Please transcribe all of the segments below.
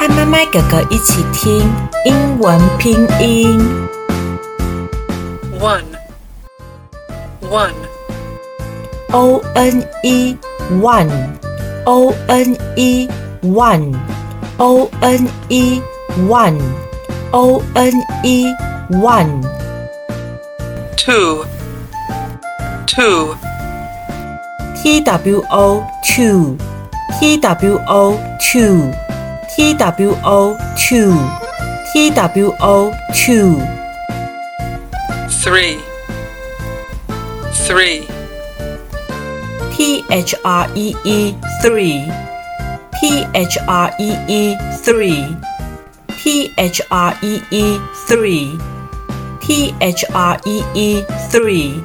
和麦麦哥哥一起听英文拼音。one, one, O N E one O N E one O N E one O N E one two, two, T W O two T W O two T W O two. T W O two. Three, three, T H R E E three. T H R E E three. T H R E E three. T H R E E three.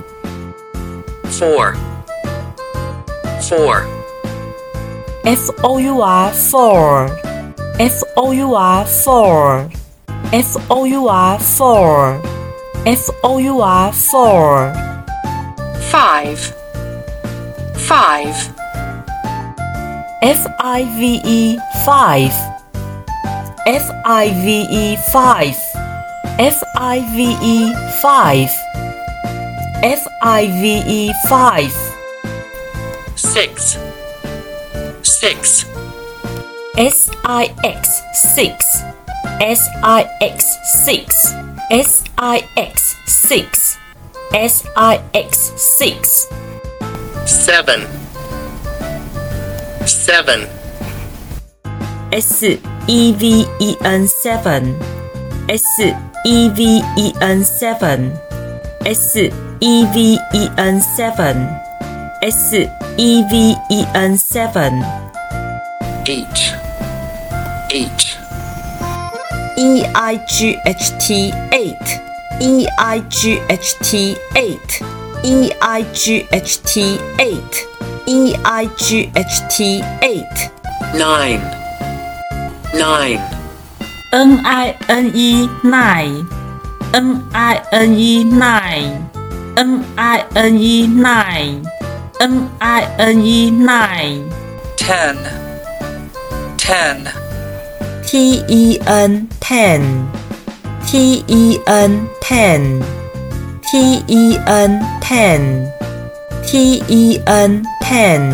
Four, four, F O U R four F O U R four. F O U R four. F O U R four. Five, five, F I V E five. F I V E five. F I V E five. F I V E five. Six, six, S I X six. S I X six. S I X six. S I X six. Seven, seven, S E V E N seven. S E V E N seven. S E V E N seven. S E V E N seven. Eight, eight, E I G H T eight. E I G H T eight. E I G H T eight. E I G H T eight. Nine, nine, N I N E nine. N I N E nine. N I N E nine. N I N E nine. Ten, ten, T E N ten T E N ten T E N ten T E N ten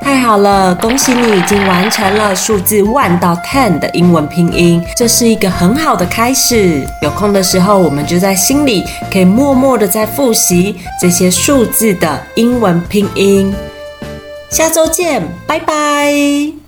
太好了，恭喜你已经完成了数字 one 到 ten 的英文拼音，这是一个很好的开始。有空的时候，我们就在心里可以默默的在复习这些数字的英文拼音。下周见，拜拜。